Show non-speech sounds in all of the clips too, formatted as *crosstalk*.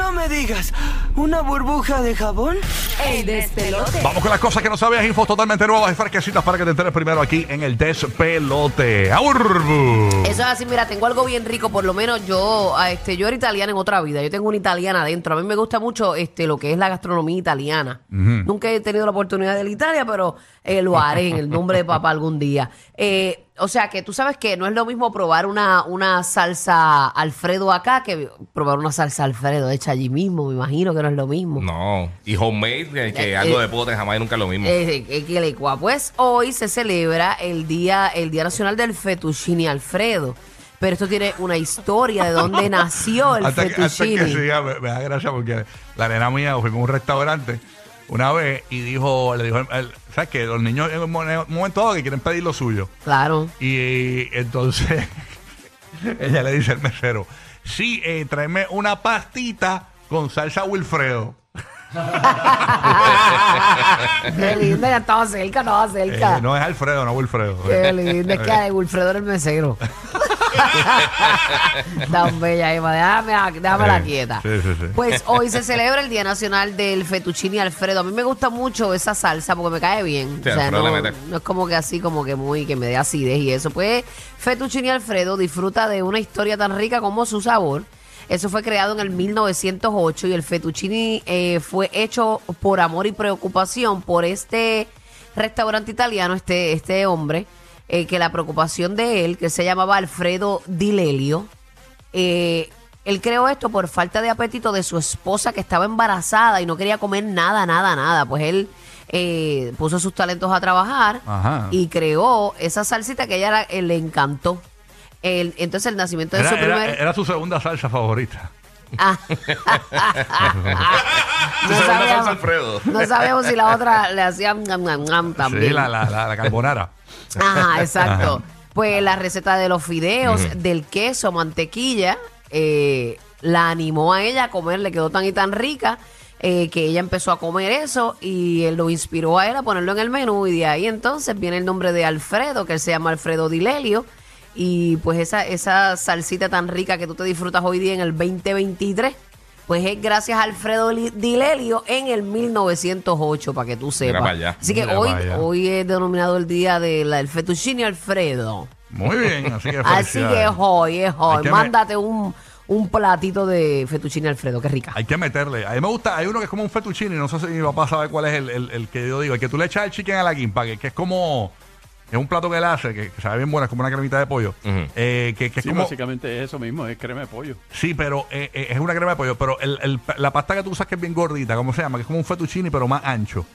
No me digas, ¿una burbuja de jabón? El despelote. Vamos con las cosas que no sabías, infos totalmente nuevas y fresquecitas para que te enteres primero aquí en el despelote. ¡Aurbu! Eso es así, mira, tengo algo bien rico, por lo menos yo, ah, este, yo era italiana en otra vida, yo tengo una italiana adentro, a mí me gusta mucho este, lo que es la gastronomía italiana. Nunca he tenido la oportunidad de la Italia, pero eh, lo haré en el nombre de papá algún día. Eh, o sea que tú sabes que no es lo mismo probar una, una salsa Alfredo acá que probar una salsa Alfredo hecha allí mismo, me imagino que no es lo mismo. No. Y homemade, que, que Eh, algo eh, de pote jamás y nunca es lo mismo. Eh, eh, que le. Pues hoy se celebra el día, el Día Nacional del Fettuccine Alfredo. Pero esto tiene una historia de dónde *laughs* nació el Hasta que, hasta que fettuccine. siga, me, me da gracia porque la nena mía fuimos a un restaurante una vez y dijo, le dijo, el- ¿sabes qué? Los niños en un mo- en un momento dado que quieren pedir lo suyo. Claro. Y, entonces *laughs* ella le dice al mesero, sí, eh, tráeme una pastita con salsa Wilfredo. *laughs* Qué linda, ya estaba cerca, estaba cerca. Eh, no es Alfredo, no Wilfredo. Qué linda, es que de Wilfredo era el mesero. *laughs* Tan bella, Eva. Déjame, déjamela quieta. sí, sí, sí. Pues hoy se celebra el Día Nacional del Fettuccine Alfredo. A mí me gusta mucho esa salsa porque me cae bien. O sea, no es como que así, como que muy, que me dé acidez y eso. Pues Fettuccine Alfredo disfruta de una historia tan rica como su sabor. Eso fue creado en el 1908 y el fettuccine eh, fue hecho por amor y preocupación por este restaurante italiano, este, este hombre, eh, que la preocupación de él, que se llamaba Alfredo Di Lelio, eh, él creó esto por falta de apetito de su esposa que estaba embarazada y no quería comer nada, nada, nada. Pues él eh, puso sus talentos a trabajar Ajá. y creó esa salsita que a ella era- eh, le encantó. El- entonces el nacimiento de Era, su era- primer... era su segunda salsa favorita. Ah. *laughs* No, segunda salsa sabíamos, Alfredo. no sabíamos si la otra le hacían ngam, ngam, ngam también. Sí, la, la, la, la carbonara. Ajá, exacto. Pues la receta de los fideos, del queso, mantequilla, eh, la animó a ella a comer, le quedó tan y tan rica eh, que ella empezó a comer eso y él lo inspiró a él a ponerlo en el menú y de ahí entonces viene el nombre de Alfredo, que él se llama Alfredo Dilelio. Y pues esa, esa salsita tan rica que tú te disfrutas hoy día en el 2023, pues es gracias a Alfredo Li- Dilelio en el 1908, para que tú sepas. para allá. Así que Mira hoy, para allá. hoy es denominado el día del fettuccine Alfredo. Muy bien, así que *laughs* Así que es hoy, es hoy. que me- Mándate un, un platito de fettuccine Alfredo, qué rica. Hay que meterle. A mí me gusta, hay uno que es como un fettuccine, no sé si mi papá sabe cuál es el, el- el que yo digo, el que tú le echas el chicken a la quimpa, que, que es como, es un plato que él hace, que, que sabe bien bueno, es como una cremita de pollo. Ujú. Eh, que, que es Sí, como, básicamente es eso mismo, es crema de pollo. sí, pero eh, eh, es una crema de pollo, pero el- el- la pasta que tú usas que es bien gordita, ¿cómo se llama? Que es como un fettuccine, pero más ancho.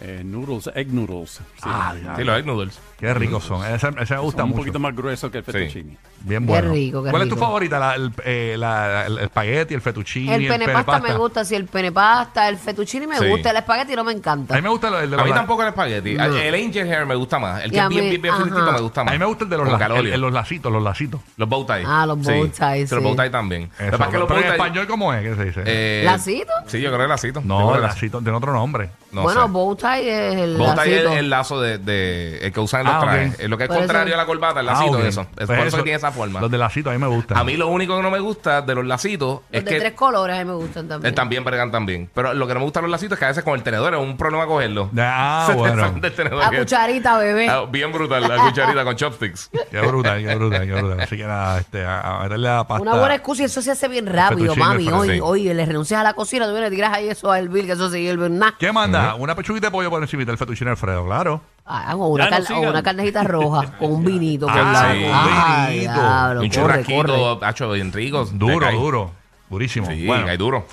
Eh, noodles, egg noodles. Sí. Ah, Sí, los egg noodles. Qué ricos son. Ese, ese me gusta Son un mucho. poquito más grueso que el fettuccine. Bien Qué bueno. rico, qué ¿Cuál es tu rico. favorita? La- el, eh, la- el espagueti, el fettuccine, El pene pasta me gusta, sí, el pene pasta, el fettuccine me Sí. gusta, el espagueti no me A encanta. mí me gusta el de A mí tampoco el espagueti. No. El angel hair me gusta más. El Y que a es bien, mí, bien, bien ajá. me gusta A más. mí me gusta el de los, Con la- calorías. el- el- los lacitos, los lacitos. Los bow tie. Ah, los bow ties, Sí, los sí. bow tie también. Lo Eso, que pasa es que los pero bow en tie- español, ¿cómo es? ¿Qué se dice? eh, ¿Lacito? Sí, yo creo que lacito. Yo no, el que lacito tiene otro nombre. No bueno, sé. bow tie es el Bow tie es lacito. el, el lazo de, de- el que usan en los Ah, ok. trajes. Eh, Lo que es Por contrario eso- a la corbata, el Ah, lacito ok. de eso. Es Pues por eso eso, que tiene esa forma. Los de lacito a mí me gustan. A mí lo único que no me gusta de los lacitos Los es de que tres colores a mí me gustan eh, también. también bregan también. Pero lo que no me gusta de los lacitos es que a veces con el tenedor es un problema cogerlo. Ah, *laughs* Se te bueno. sale del tenedor La que- cucharita, bebé. Ah, bien brutal, la cucharita con chopsticks. *laughs* Qué brutal, qué brutal, qué brutal. Así que nada, este, a, a meterle la pasta. Una buena excusa y eso se hace bien rápido, fettuccine mami. Hoy, hoy le renuncias a la cocina, tú vienes, tiras ahí eso a hervir, que eso se hierve nada. ¿Qué manda? Una pechuguita de pollo por encima del fettuccine Alfredo, claro. Ah, o una, Ya, no car- o una carnejita roja *laughs* con un vinito. por Ah, lado. sí. Ay, vinito. diablo, un corre, churrasquito, hacho, bien rico. te Duro, cae. duro. Durísimo. Sí, bueno, hay duro.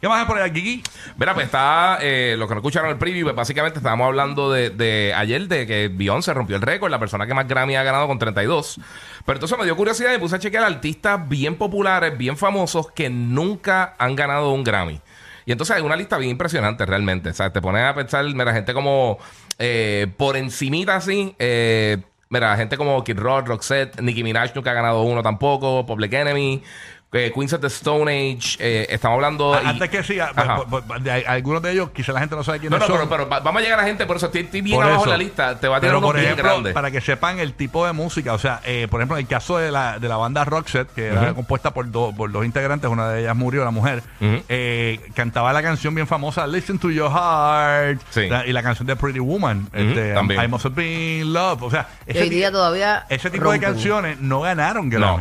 ¿qué más hay por ahí, Kiki? Mira, pues está, eh, los que no escucharon el preview, pues básicamente estábamos hablando de, de ayer de que Beyoncé rompió el récord, la persona que más Grammy ha ganado con 32. Pero entonces me dio curiosidad y puse a chequear artistas bien populares, bien famosos, que nunca han ganado un Grammy. Y entonces hay una lista bien impresionante realmente. O sea, te pones a pensar, mira, gente como eh, por encimita así, eh, mira, gente como Kid Rock, Roxette, Nicki Minaj nunca ha ganado uno tampoco, Public Enemy, eh, Queens of the Stone Age. eh, estamos hablando. A- y- Antes que siga, pues, pues, de- algunos de ellos, quizá la gente no sabe No, quiénes no, son. pero, pero va- vamos a llegar a la gente, por eso estoy, estoy bien Por abajo eso. en la lista. Te va a tirar Pero, unos por bien ejemplo, grandes. para que sepan el tipo de música, o sea, eh, por ejemplo, en el caso de la, de la banda Roxette, que era compuesta por, dos por dos integrantes, una de ellas murió, la mujer, eh, cantaba la canción bien famosa Listen to Your Heart Sí. la- y la canción de Pretty Woman, este, también. I Must Have Been Love, o sea, ti- día todavía ese tipo rompen. de canciones no ganaron No.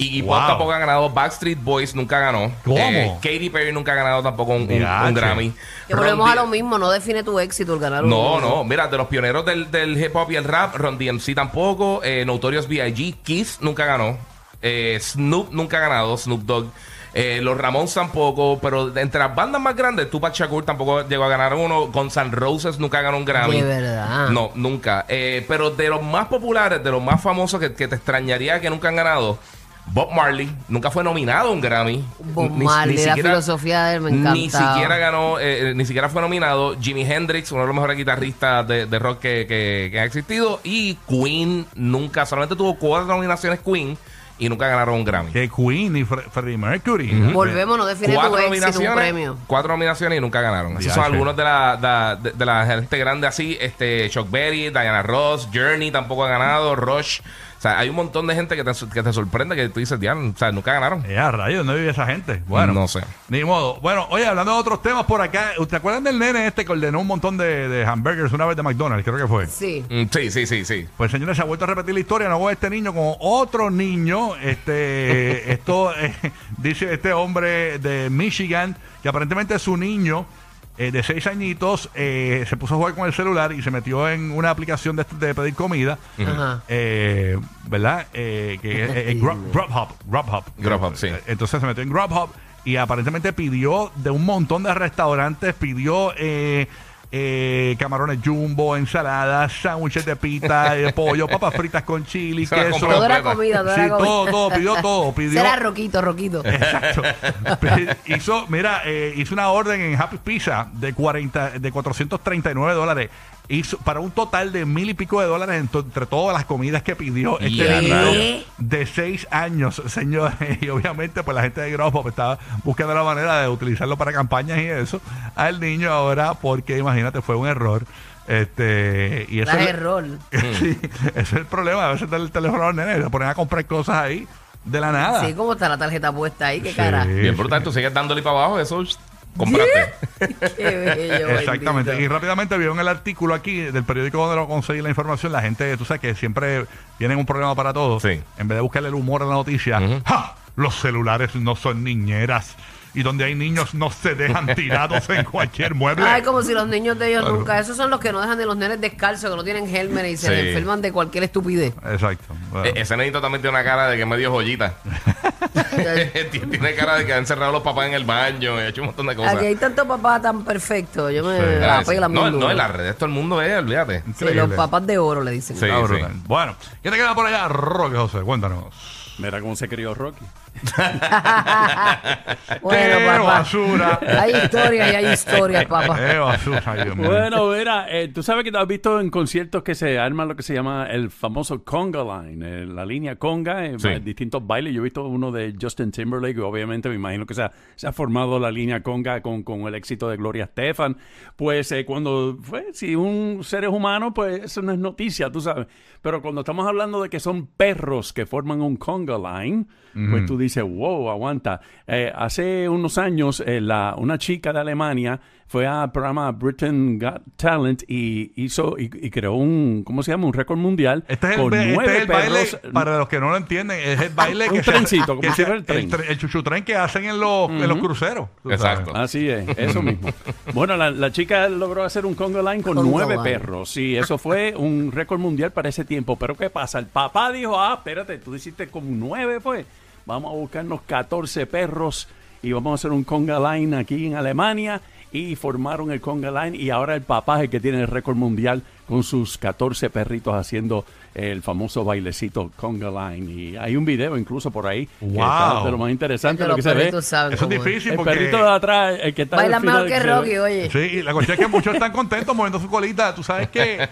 Grammy. Y, y Wow. Pop tampoco ha ganado. Backstreet Boys nunca ganó. ¿Cómo? Eh, Katy Perry nunca ha ganado tampoco un, un- un Diache. Grammy. Que volvemos Ron a lo mismo, no define tu éxito el ganar un- No, no, mira, de los pioneros del, del hip hop y el rap, Ron DMC tampoco, eh, Notorious B.I.G., Kiss nunca ganó, eh, Snoop nunca ha ganado, Snoop Dogg, eh, los Ramones tampoco, pero de entre las bandas más grandes, Tupac Shakur tampoco llegó a ganar uno, Guns N' Roses nunca ganó un Grammy. De verdad. No, nunca. Eh, pero de los más populares, de los más famosos que, que te extrañaría que nunca han ganado, Bob Marley nunca fue nominado a un Grammy. Bob Ni- Marley, ni la siquiera- filosofía de él me Ni siquiera ganó, eh, eh, ni siquiera fue nominado. Jimi Hendrix, uno de los mejores guitarristas de, de rock que, que- que ha existido. Y Queen nunca, solamente tuvo cuatro nominaciones Queen y nunca ganaron un Grammy. Que Queen y Fre- Freddie Mercury. Volvemos, no define tu Cuatro un nominaciones, premio. cuatro nominaciones y nunca ganaron. Esos son algunos de la, da- de, de la gente grande así. Este, Chuck Berry, Diana Ross, Journey tampoco ha ganado, Rush. O sea, hay un montón de gente que te, que te sorprende que tú dices, "Diablo, o sea, nunca ganaron. Eh, a rayos, ¿dónde vive esa gente? Bueno, No sé. Ni modo. Bueno, oye, hablando de otros temas por acá, ¿te acuerdan del nene este que ordenó un montón de, de hamburgers una vez de McDonald's? Creo que fue. Sí. Mm, Sí, sí, sí, sí. Pues señores, se ha vuelto a repetir la historia, no con este niño, con otro niño. Este, *laughs* esto eh, dice este hombre de Michigan, que aparentemente su niño eh, de seis añitos eh, se puso a jugar con el celular y se metió en una aplicación de, de pedir comida. Ajá. Eh, ¿Verdad? Eh, que es eh, Grub- *laughs* Grubhub. Grubhub. Grubhub, sí. Eh, Entonces se metió en Grubhub y aparentemente pidió de un montón de restaurantes, pidió eh, eh, camarones jumbo, ensaladas, sándwiches de pita, de *laughs* pollo, papas fritas con chili, Se la queso. compró Todo era completa. comida, todo Sí, era comida. todo, todo, pidió todo. *laughs* Pidió, Será Roquito, Roquito. Exacto. Pe- hizo, mira, eh, hizo una orden en Happy Pizza de 40, de 439 dólares. Hizo para un total de mil y pico de dólares entre todas las comidas que pidió este Ya, niño de seis años, *laughs* señores. Y obviamente, pues la gente de Grubhub estaba buscando la manera de utilizarlo para campañas y eso. Al niño ahora, porque imagínate, fue un error. Este, y eso es- error. *laughs* sí, ese es el problema. A veces da el teléfono a los nenes, se ponen a comprar cosas ahí de la nada. Sí, como está la tarjeta puesta ahí, qué Sí. cara. Bien brutal, tú sigues dándole para abajo, eso *laughs* bello. Exactamente. Y rápidamente vieron el artículo aquí del periódico donde lo conseguí la información. La gente, tú sabes que siempre tienen un problema para todo. Sí. En vez de buscarle el humor a la noticia. ¡ja! Los celulares no son niñeras. Y donde hay niños no se dejan *laughs* tirados en cualquier mueble. Ay, como si los niños de ellos Claro. nunca. Esos son los que no dejan de los nenes descalzos, que no tienen helmet y se Sí. les enferman de cualquier estupidez. Exacto. Bueno. E- Ese nenito también tiene una cara de que medio joyita. *laughs* *laughs* Tiene cara de que ha encerrado a los papás en el baño y ha hecho un montón de cosas. Aquí hay tantos papás tan perfectos. Yo me Sí. la Ah, pela no, no, en las redes todo el mundo es, olvídate. Sí, los papás de oro le dicen. Sí. Brutal. Bueno, ¿qué te queda por allá, Roque José? Cuéntanos. Mira cómo se crió Rocky. *laughs* Bueno, ¡Qué papá. basura! Hay historias y hay historias, papá. ¡Qué basura! Dios mío. Bueno, mira, eh, tú sabes que tú has visto en conciertos que se arma lo que se llama el famoso conga line, eh, la línea conga, en Sí. distintos bailes. Yo he visto uno de Justin Timberlake, obviamente me imagino que se ha, se ha formado la línea conga con, con el éxito de Gloria Estefan. Pues eh, cuando fue, si un ser es humano, pues eso no es noticia, tú sabes. Pero cuando estamos hablando de que son perros que forman un conga line, pues tú dices, wow, aguanta. Eh, hace unos años, eh, la, una chica de Alemania fue al programa Britain Got Talent y hizo y, y creó un, ¿cómo se llama? Un récord mundial Este es el, con este nueve es el baile, perros. para los que no lo entienden, es el *laughs* baile Un que trencito, como que si se- el tren. tre- el chuchutren que hacen en los, en los cruceros. Exacto. sabes. Así es, eso mismo. Bueno, la, la chica logró hacer un conga line con Conga nueve line. perros. Sí, eso fue un récord mundial para ese tiempo. Pero ¿qué pasa? El papá dijo, ah, espérate, tú hiciste con nueve, pues. Vamos a buscarnos 14 perros y vamos a hacer un conga line aquí en Alemania. Y formaron el conga line y ahora el papá que tiene el récord mundial con sus 14 perritos haciendo el famoso bailecito conga line. Y hay un video incluso por ahí que Wow. está de lo más interesante Que lo que se ve. Eso es difícil El porque... perrito de atrás, el que está Baila mejor que. Rocky, oye. Sí, y la cuestión es que muchos están contentos moviendo su colita. Tú sabes que... *laughs*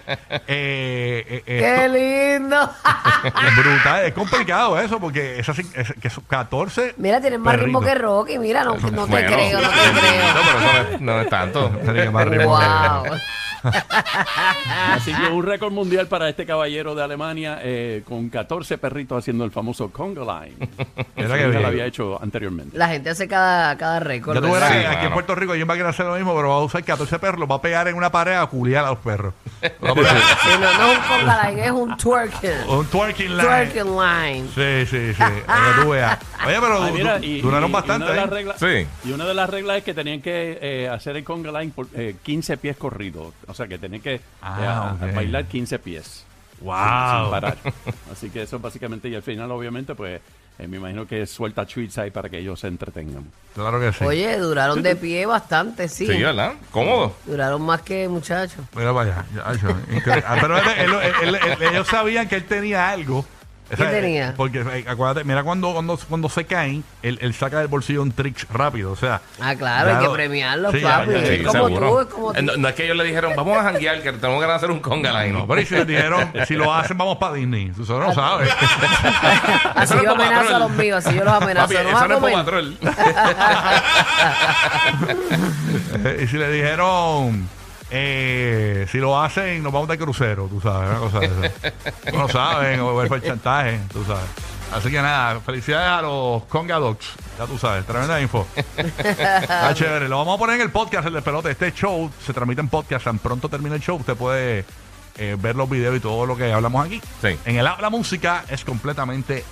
eh, eh, ¡Qué lindo! *laughs* es brutal, es complicado eso porque esas, es, que son 14... Mira, tienes más ritmo que. Rocky. Mira, no, no te Bueno, creo, no te *laughs* No, creo. pero no es, no es tanto. Tiene más ritmo. Wow. Así que un récord mundial para este caballero de Alemania eh, con 14 perritos haciendo el famoso conga line. Eso que lo había hecho anteriormente. La gente hace cada, cada récord. Ya tú verás ¿verdad? que Sí, aquí en. Puerto Rico alguien va a querer hacer lo mismo, pero va a usar 14 perros, los va a pegar en una pared a culiar a los perros. Va a pegar Sí, no, no es un conga line, es un twerking. un twerking line. Twerking line. Sí, sí, sí. Para que tú veas. Oye, pero Ay, mira, du- y- duraron y- y bastante. una de las ¿eh? reglas- Sí. Y una de las reglas es que tenían que eh, hacer el conga line por eh, 15 pies corridos. O sea, que tenían que eh, Ah, bailar 15 pies. sin Wow. parar. Así que eso básicamente, y al final obviamente pues eh, me imagino que suelta tweets ahí para que ellos se entretengan. Claro que sí. Oye, duraron de pie bastante, sí. Sí, ¿verdad? Cómodo. Duraron más que muchachos. Mira para allá. Ya, yo, increíble. Ah, pero él- él- él- él- ellos sabían que él tenía algo. O sea, ¿Qué tenía? Porque eh, acuérdate, mira cuando, cuando, cuando se caen, él, él saca del bolsillo un trick rápido. O sea, Ah, claro, hay ya que lo- premiarlos, Sí, ya, papi. ya, es sí, como seguro. tú, es como tú. Eh, No, no es que ellos le dijeron, vamos a janguear, que tenemos ganas de hacer un conga line. No, pero y si les dijeron, si lo hacen, vamos para Disney. Tú solo no sabes. *laughs* Así Eso yo es Paw amenazo a Patrol. los míos, así yo los amenazo. Papi, ¿No eso a no es Paw comer? Patrol. *laughs* Eh, y si le dijeron, eh, si lo hacen, nos vamos de crucero, tú sabes, una cosa de esa. *laughs* No saben, o fue el chantaje, tú sabes. Así que nada, felicidades a los Conga Dogs, ya tú sabes, tremenda info. Está *laughs* chévere, lo vamos a poner en el podcast, el de pelote. Este show se transmite en podcast, tan pronto termine el show, usted puede eh, ver los videos y todo lo que hablamos aquí. Sí. En el app la música es completamente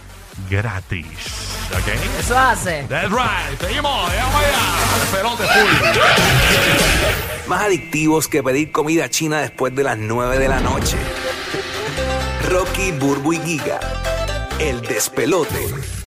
gratis. ¿Ok? Eso hace. That's right. Seguimos. Vamos allá. El pelote full. Más adictivos que pedir comida china después de las 9 de la noche. Rocky, Burbu y Giga. El despelote.